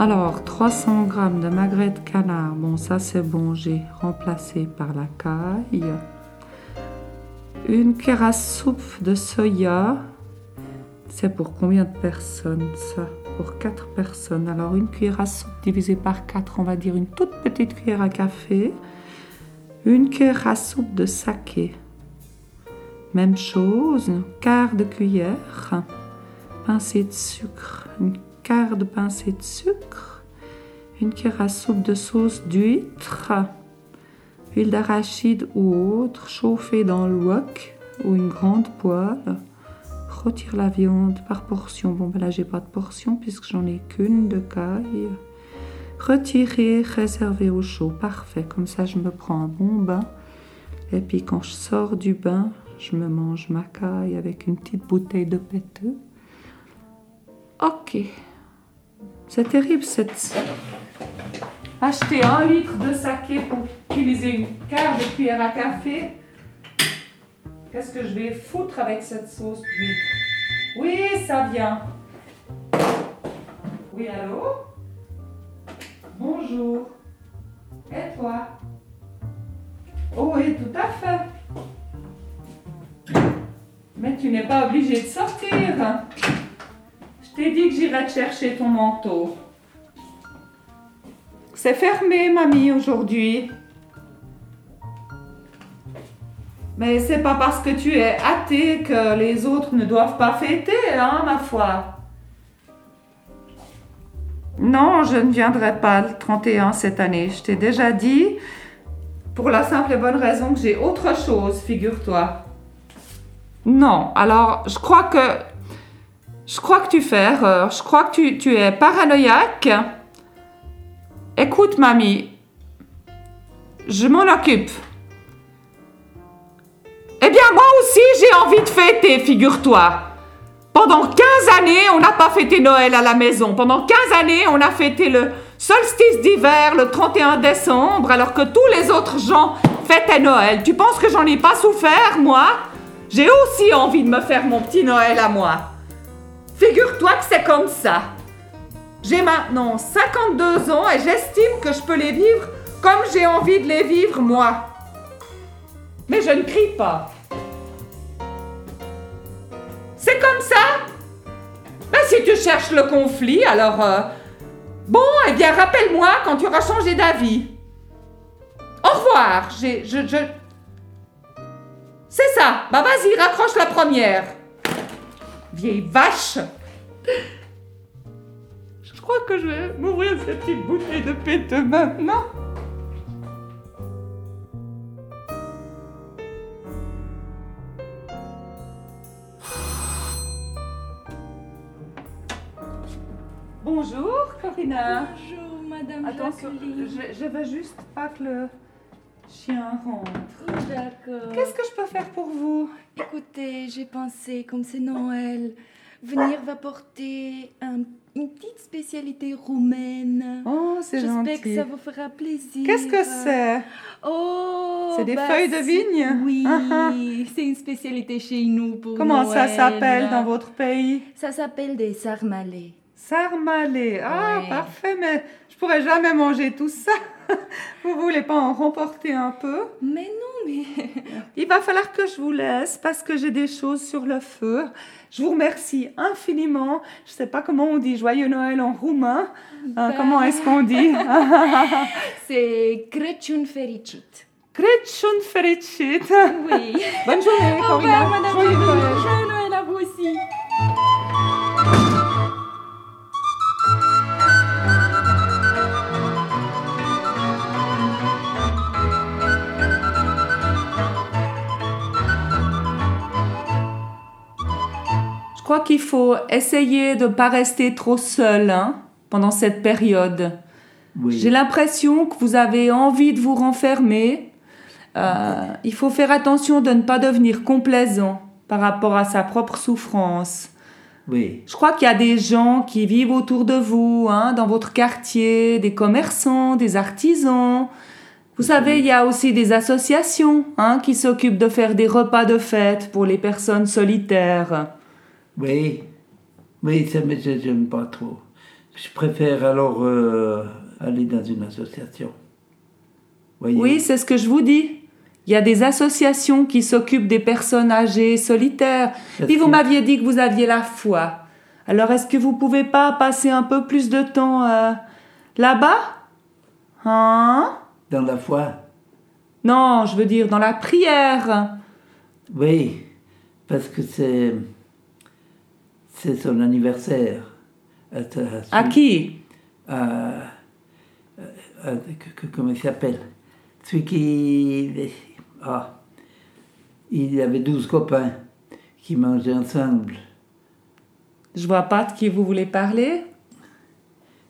Alors, 300 grammes de magret de canard. Bon, ça c'est bon, j'ai remplacé par la caille. Une cuillère à soupe de soya. C'est pour combien de personnes ça? Pour 4 personnes. Alors, une cuillère à soupe divisée par 4, on va dire une toute petite cuillère à café. Une cuillère à soupe de saké. Même chose, un quart de cuillère. Pincée de sucre, une quart de pincée de sucre. Une cuillère à soupe de sauce d'huître. Huile d'arachide ou autre, chauffée dans le wok ou une grande poêle. Retire la viande par portion. Bon, ben là, j'ai pas de portion puisque j'en ai qu'une de caille. Retirer, réserver au chaud. Parfait. Comme ça, je me prends un bon bain. Et puis, quand je sors du bain, je me mange ma caille avec une petite bouteille de péteux. Ok. C'est terrible cette. Acheter un litre de saké pour utiliser une quart de cuillère à café. Qu'est-ce que je vais foutre avec cette sauce d'huître? Oui, ça vient. Oui, allô? Bonjour. Et toi? Oh oui, tout à fait. Mais tu n'es pas obligé de sortir. T'ai dit que j'irais te chercher ton manteau. C'est fermé, mamie, aujourd'hui. Mais c'est pas parce que tu es athée que les autres ne doivent pas fêter, hein, ma foi. Non, je ne viendrai pas le 31 cette année. Je t'ai déjà dit, pour la simple et bonne raison que j'ai autre chose, figure-toi. Non, alors je crois que je crois que tu fais erreur. Je crois que tu, es paranoïaque. Écoute, mamie, je m'en occupe. Eh bien, moi aussi, j'ai envie de fêter, figure-toi. Pendant 15 années, on n'a pas fêté Noël à la maison. Pendant 15 années, on a fêté le solstice d'hiver le 31 décembre, alors que tous les autres gens fêtaient Noël. Tu penses que j'en ai pas souffert, moi? J'ai aussi envie de me faire mon petit Noël à moi. Figure-toi que c'est comme ça. J'ai maintenant 52 ans et j'estime que je peux les vivre comme j'ai envie de les vivre, moi. Mais je ne crie pas. C'est comme ça? Ben si tu cherches le conflit, alors... euh, Bon, eh bien rappelle-moi quand tu auras changé d'avis. Au revoir. J'ai... C'est ça. Bah vas-y, raccroche la première. Vieille vache. Je crois que je vais m'ouvrir cette petite bouteille de péteux maintenant. Bonjour, Corinna. Bonjour, Madame Attention, je, je veux juste pas que le chien rentre. D'accord. Qu'est-ce que je peux faire pour vous? Écoutez, j'ai pensé, comme c'est Noël, venir va porter un- une petite spécialité roumaine. Oh, c'est J'espère gentil. que ça vous fera plaisir. Qu'est-ce que c'est? Oh C'est des bah, feuilles de vigne? Oui, Ah, ah. c'est une spécialité chez nous pour Comment ça s'appelle dans votre pays? Ça s'appelle des sarmalés. Sarmalé. Ah, parfait, mais je pourrais jamais manger tout ça. Vous voulez pas en remporter un peu? Mais non, mais... Il va falloir que je vous laisse parce que j'ai des choses sur le feu. Je vous remercie infiniment. Je sais pas comment on dit joyeux Noël en roumain. Euh, Bah. comment est-ce qu'on dit? C'est Crăciun fericit. Crăciun fericit. Oui. Bonne journée, Au revoir, Madame Joyeux. Noël. Joyeux Noël à vous aussi. Crois qu'il faut essayer de ne pas rester trop seul hein, pendant cette période. Oui. J'ai l'impression que vous avez envie de vous renfermer. Euh, il faut faire attention de ne pas devenir complaisant par rapport à sa propre souffrance. Oui. Je crois qu'il y a des gens qui vivent autour de vous, hein, dans votre quartier, des commerçants, des artisans. Vous savez, il y a aussi des associations hein, qui s'occupent de faire des repas de fête pour les personnes solitaires. Oui. Oui, ça j'aime pas trop. Je préfère alors euh, aller dans une association. Voyez Oui, c'est ce que je vous dis. Il y a des associations qui s'occupent des personnes âgées solitaires. Puis vous m'aviez dit que vous aviez la foi. Alors est-ce que vous pouvez pas passer un peu plus de temps euh, là-bas? Hein? Dans la foi Non, je veux dire dans la prière. Oui, parce que c'est. C'est son anniversaire. À, à- À qui? À- que- comment il s'appelle? Celui qui. Ah, il avait 12 copains qui mangeaient ensemble. Je vois pas de qui vous voulez parler.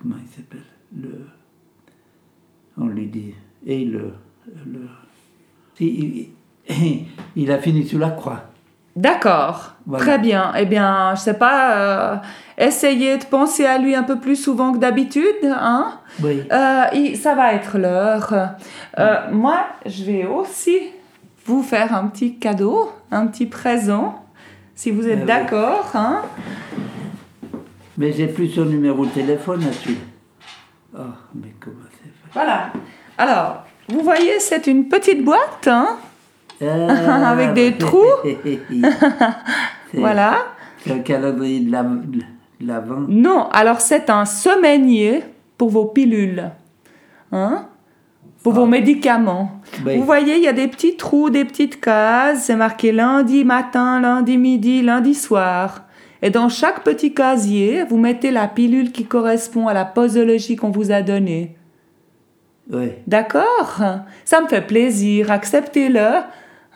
Comment il s'appelle? Le. On lui dit. Et le. le il, il- il a fini sous la croix. D'accord, Voilà. très bien. Eh bien, je sais pas, euh, essayez de penser à lui un peu plus souvent que d'habitude, hein? Oui. Euh, ça va être l'heure. Euh, moi, je vais aussi vous faire un petit cadeau, un petit présent, si vous êtes Ah oui. d'accord. Hein? Mais j'ai plus son numéro de téléphone celui. Oh, mais comment c'est fait? Voilà. Alors, vous voyez, c'est une petite boîte. Hein? Ah, Avec des trous. Voilà. C'est un calendrier de la- de l'avant. Non, alors c'est un semainier pour vos pilules. Hein pour vos médicaments. Oui. Vous voyez, il y a des petits trous, des petites cases. C'est marqué lundi matin, lundi midi, lundi soir. Et dans chaque petit casier, vous mettez la pilule qui correspond à la posologie qu'on vous a donnée. Oui. D'accord? Ça me fait plaisir. Acceptez-le.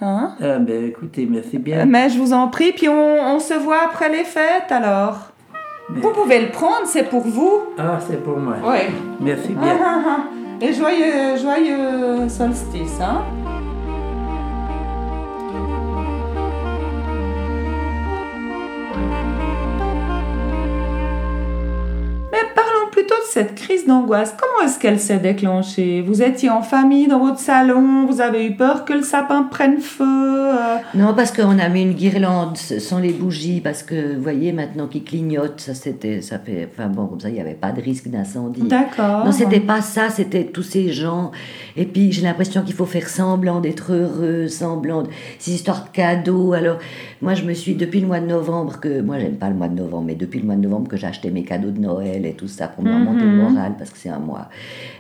Hein? Ah, ben écoutez, merci bien. Mais je vous en prie, puis on, on se voit après les fêtes alors. Mais- Vous pouvez le prendre, c'est pour vous. Ah, c'est pour moi. Oui. Merci bien. ah, ah. Et joyeux, joyeux solstice, hein? Plutôt de cette crise d'angoisse. Comment est-ce qu'elle s'est déclenchée? Vous étiez en famille dans votre salon, vous avez eu peur que le sapin prenne feu euh, Non, parce qu'on a mis une guirlande sans les bougies, parce que, vous voyez, maintenant qu'il clignote, ça c'était, ça fait, enfin bon, comme ça, il n'y avait pas de risque d'incendie. D'accord. Non, c'était pas ça, c'était tous ces gens. Et puis, j'ai l'impression qu'il faut faire semblant d'être heureux, semblant de... ces histoires de cadeaux. Alors, moi, je me suis, depuis le mois de novembre, que, moi, j'aime pas le mois de novembre, mais depuis le mois de novembre que j'ai acheté mes cadeaux de Noël et tout ça pour remonter le moral, parce que c'est un mois.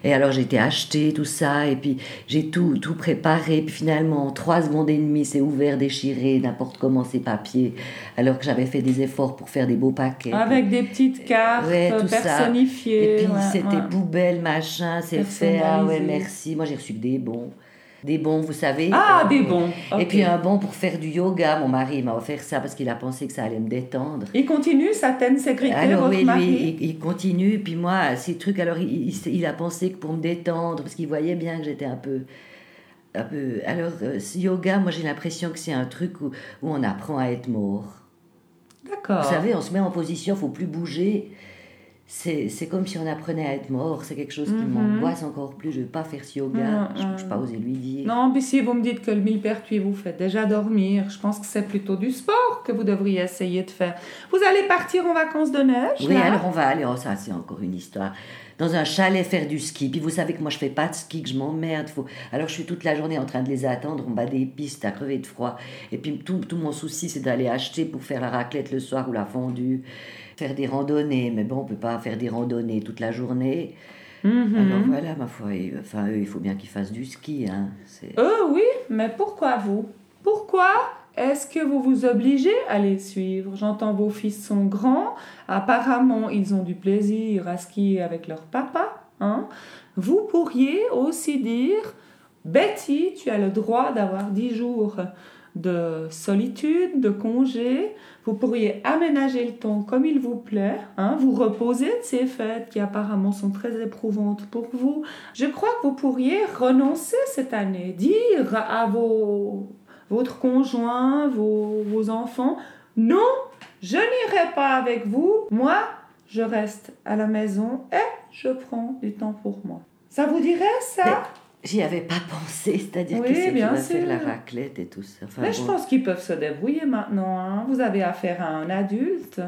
Et alors, j'ai été acheter tout ça, et puis j'ai tout, tout préparé. Puis finalement, en trois secondes et demie, c'est ouvert, déchiré, n'importe comment ces papiers, alors que j'avais fait des efforts pour faire des beaux paquets. Avec des petites cartes Ouais, tout ça. personnifiées. Et puis ouais, c'était ouais. poubelle, machin, c'est fait. Ah ouais, merci. Moi j'ai reçu que des bons. Des bons, vous savez. Ah, Euh, des bons. Et puis un bon pour faire du yoga. Mon mari m'a offert ça parce qu'il a pensé que ça allait me détendre. Il continue sa tête sécurité, Alors votre oui, lui, mari il, il continue. Puis moi, ces trucs, alors il, il, il a pensé que pour me détendre, parce qu'il voyait bien que j'étais un peu... Un peu... Alors, euh, ce yoga, moi j'ai l'impression que c'est un truc où, où on apprend à être mort. D'accord. Vous savez, on se met en position, faut plus bouger. C'est comme si on apprenait à être mort. C'est quelque chose qui Mhm. m'angoisse encore plus. Je ne veux pas faire ce yoga. Mhm, Je n'ai pas osé lui dire. Non, puis si vous me dites que le millepertuis vous fait déjà dormir, je pense que c'est plutôt du sport que vous devriez essayer de faire. Vous allez partir en vacances de neige Oui, là alors on va aller. Oh, ça, c'est encore une histoire. Dans un chalet faire du ski. Puis vous savez que moi, je fais pas de ski, que je m'emmerde. Faut... Alors je suis toute la journée en train de les attendre. On bat des pistes à crever de froid. Et puis tout, tout mon souci, c'est d'aller acheter pour faire la raclette le soir ou la fondue. Faire des randonnées. Mais bon, on peut pas faire des randonnées toute la journée. Mhm. Alors voilà, ma foi. et, Enfin, eux, il faut bien qu'ils fassent du ski. Hein. Euh, oui, mais pourquoi vous? Pourquoi est-ce que vous vous obligez à les suivre? J'entends vos fils sont grands, apparemment ils ont du plaisir à skier avec leur papa. Hein vous pourriez aussi dire, Betty, tu as le droit d'avoir 10 jours de solitude, de congé. Vous pourriez aménager le temps comme il vous plaît, hein, vous reposer de ces fêtes qui apparemment sont très éprouvantes pour vous. Je crois que vous pourriez renoncer cette année, dire à vos, votre conjoint, vos, vos enfants, non, je n'irai pas avec vous, moi, je reste à la maison et je prends du temps pour moi. Ça vous dirait ça? J'y avais pas pensé, c'est-à-dire Oui, que c'est bien faire la raclette et tout ça. Enfin, Mais je pense qu'ils peuvent se débrouiller maintenant. hein. Vous avez affaire à un adulte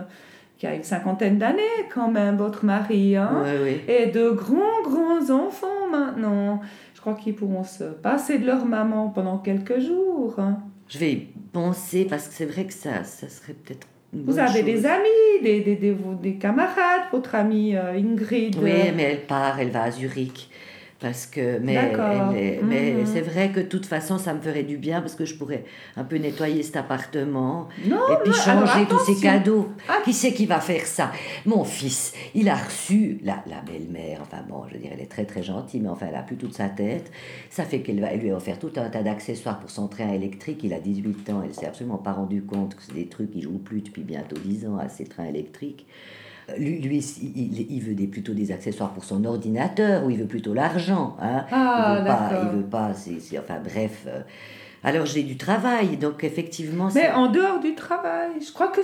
qui a une cinquantaine d'années quand même, votre mari. Hein Oui, oui. Et de grands, grands enfants maintenant. Je crois qu'ils pourront se passer de leur maman pendant quelques jours. hein. Je vais y penser parce que c'est vrai que ça, ça serait peut-être. Vous avez chose. des amis, des, des, des, des camarades, votre amie euh, Ingrid. Oui, mais elle part, elle va à Zurich. Parce que, mais, Mhm. c'est vrai que de toute façon, ça me ferait du bien parce que je pourrais un peu nettoyer cet appartement Non, et puis changer tous ces cadeaux. Ah. Qui c'est qui va faire ça? Mon fils, il a reçu la, la belle-mère, enfin bon, je veux dire, elle est très très gentille, mais enfin, elle a plus toute sa tête. Ça fait qu'elle va- elle lui a offert tout un tas d'accessoires pour son train électrique. Il a 18 ans, elle s'est absolument pas rendu compte que c'est des trucs qui jouent plus depuis bientôt 10 ans à ces trains électriques. Lui, lui, il, il veut des, plutôt des accessoires pour son ordinateur, ou il veut plutôt l'argent. Hein. Ah, il veut pas, il veut pas, c'est, c'est- enfin bref. euh. Alors j'ai du travail, donc effectivement. Mais en dehors du travail, je crois que...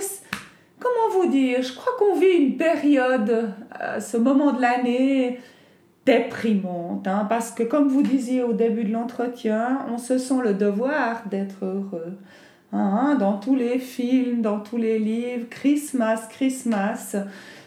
Comment vous dire Je crois qu'on vit une période, à ce moment de l'année, déprimante. hein, parce que comme vous disiez au début de l'entretien, on se sent le devoir d'être heureux. Hein, dans tous les films, dans tous les livres, Christmas, Christmas.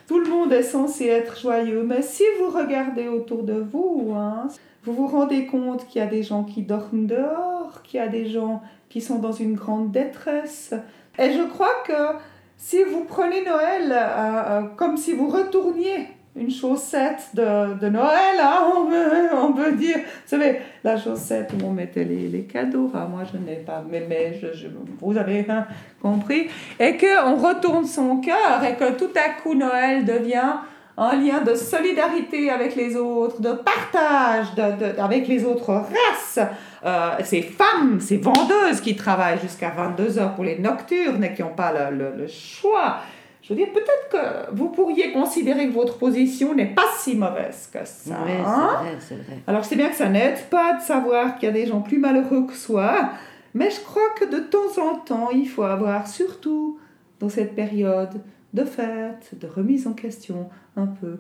Tout le monde est censé être joyeux, mais si vous regardez autour de vous, hein, vous vous rendez compte qu'il y a des gens qui dorment dehors, qu'il y a des gens qui sont dans une grande détresse. Et je crois que si vous prenez Noël euh, euh, comme si vous retourniez une chaussette de, de Noël, hein, on, peut, on peut dire, vous savez, la chaussette où on mettait les, les cadeaux, moi je n'ai pas, mais, mais je, vous avez hein, compris, et qu'on retourne son cœur et que tout à coup Noël devient un lien de solidarité avec les autres, de partage de, de- avec les autres races. Euh, ces femmes, ces vendeuses qui travaillent jusqu'à 22h pour les nocturnes et qui n'ont pas le- le choix. Je veux dire, peut-être que vous pourriez considérer que votre position n'est pas si mauvaise que ça. Ouais, hein. c'est vrai, c'est vrai. Alors, c'est bien que ça n'aide pas de savoir qu'il y a des gens plus malheureux que soi, mais je crois que de temps en temps, il faut avoir, surtout dans cette période de fête, de remise en question, un peu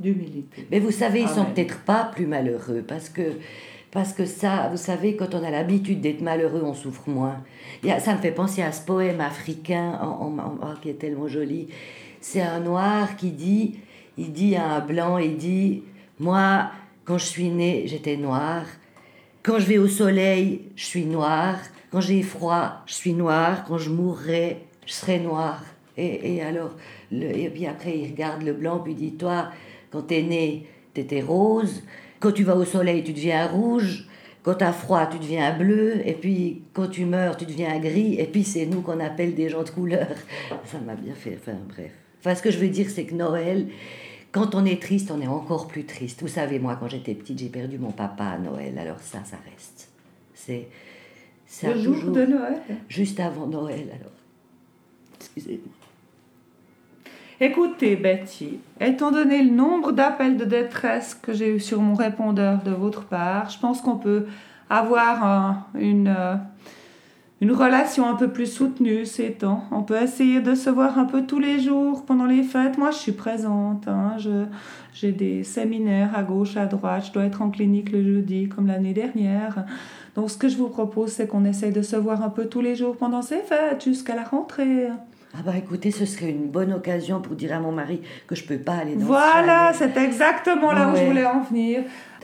d'humilité. Mais vous savez, ils sont Amen. peut-être pas plus malheureux parce que, parce que ça, vous savez, quand on a l'habitude d'être malheureux, on souffre moins. Ça me fait penser à ce poème africain en, en- oh, qui est tellement joli. C'est un noir qui dit, il dit à un blanc, il dit, moi, quand je suis né, j'étais noir. Quand je vais au soleil, je suis noir. Quand j'ai froid, je suis noir. Quand je mourrai, je serai noir. Et, et alors, et puis après, il regarde le blanc, puis dit Toi, quand t'es né, t'étais rose. Quand tu vas au soleil, tu deviens rouge. Quand t'as froid, tu deviens bleu. Et puis, quand tu meurs, tu deviens gris. Et puis, c'est nous qu'on appelle des gens de couleur. Ça m'a bien fait. Enfin, bref. Enfin, ce que je veux dire, c'est que Noël, quand on est triste, on est encore plus triste. Vous savez, moi, quand j'étais petite, j'ai perdu mon papa à Noël. Alors ça, ça reste. C'est... Le jour toujours de Noël. Juste avant Noël, alors. Excusez-moi. Écoutez, Betty, étant donné le nombre d'appels de détresse que j'ai eu sur mon répondeur de votre part, je pense qu'on peut avoir un- une, euh, une relation un peu plus soutenue ces temps. On peut essayer de se voir un peu tous les jours pendant les fêtes. Moi, je suis présente. hein. J'ai des séminaires à gauche, à droite. Je dois être en clinique le jeudi, comme l'année dernière. Donc, ce que je vous propose, c'est qu'on essaye de se voir un peu tous les jours pendant ces fêtes, jusqu'à la rentrée. Ah bah écoutez, ce serait une bonne occasion pour dire à mon mari que je peux pas aller dans Voilà, c'est exactement là où je voulais en venir.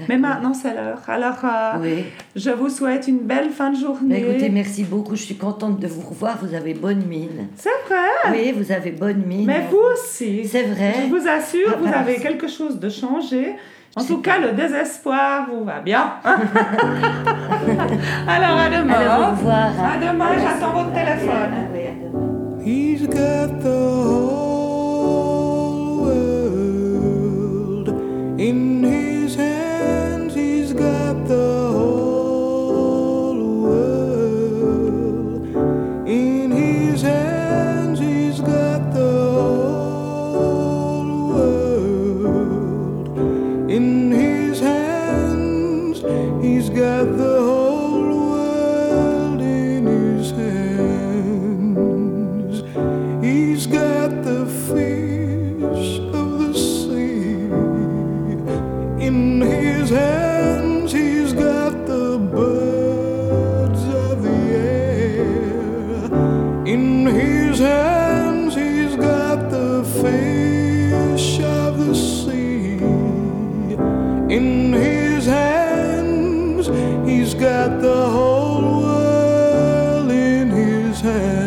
Mais maintenant, c'est l'heure. Alors, euh, Oui. je vous souhaite une belle fin de Mais journée. écoutez, merci beaucoup. Je suis contente de vous revoir. Vous avez bonne mine. C'est vrai, Oui, vous avez bonne mine. mais vous aussi. C'est vrai. Je vous assure, Ah, vous bah, avez quelque chose de changé. En tout cas, le désespoir vous va bien. Alors, à demain. Alors, au revoir. À demain, j'attends votre téléphone. He's got the whole world in his hands. He's got the whole world in his hands. He's got the whole world in his hands. He's got the He's got the whole world in his hands.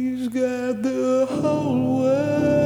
He's got the whole world.